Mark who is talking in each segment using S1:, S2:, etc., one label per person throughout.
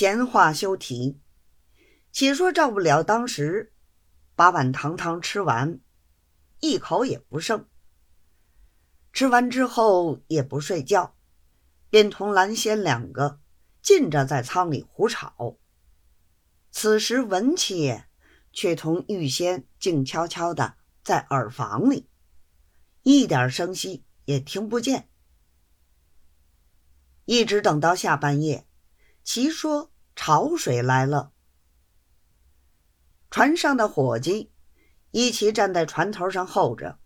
S1: 闲话休提，且说赵不了当时把碗糖汤吃完，一口也不剩。吃完之后也不睡觉，便同蓝仙两个尽着在舱里胡吵。此时文妾却同玉仙静悄悄的在耳房里，一点声息也听不见。一直等到下半夜，其说潮水来了，船上的伙计一齐站在船头上候着。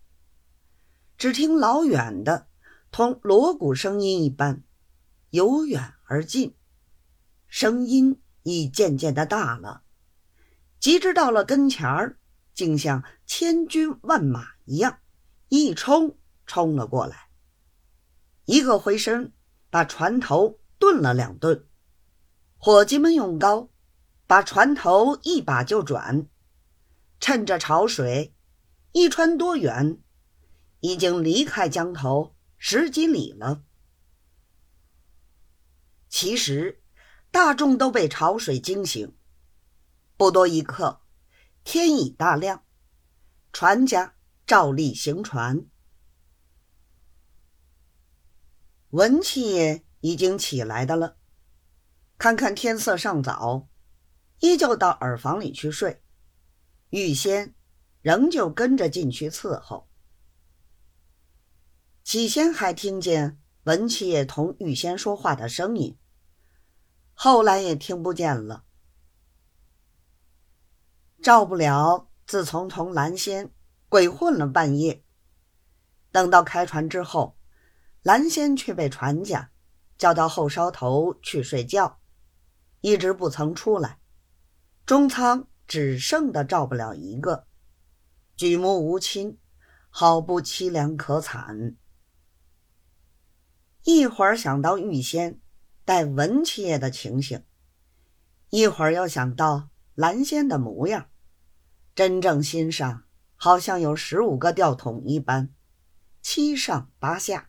S1: 只听老远的，同锣鼓声音一般，由远而近，声音已渐渐的大了。及至到了跟前儿，竟像千军万马一样，一冲冲了过来。一个回身，把船头顿了两顿。伙计们用篙把船头一把就转，趁着潮水，一穿多远。已经离开江头十几里了。其实，大众都被潮水惊醒。不多一刻，天已大亮，船家照例行船。文七已经起来的了，看看天色尚早，依旧到耳房里去睡。玉仙仍旧跟着进去伺候。起先还听见文七爷同玉仙说话的声音，后来也听不见了。赵不了自从同蓝仙鬼混了半夜，等到开船之后，蓝仙却被船家叫到后梢头去睡觉，一直不曾出来。中仓只剩的照不了一个，举目无亲，好不凄凉可惨。一会儿想到玉仙待文七爷的情形，一会儿又想到蓝仙的模样，真正心上好像有十五个吊桶一般，七上八下。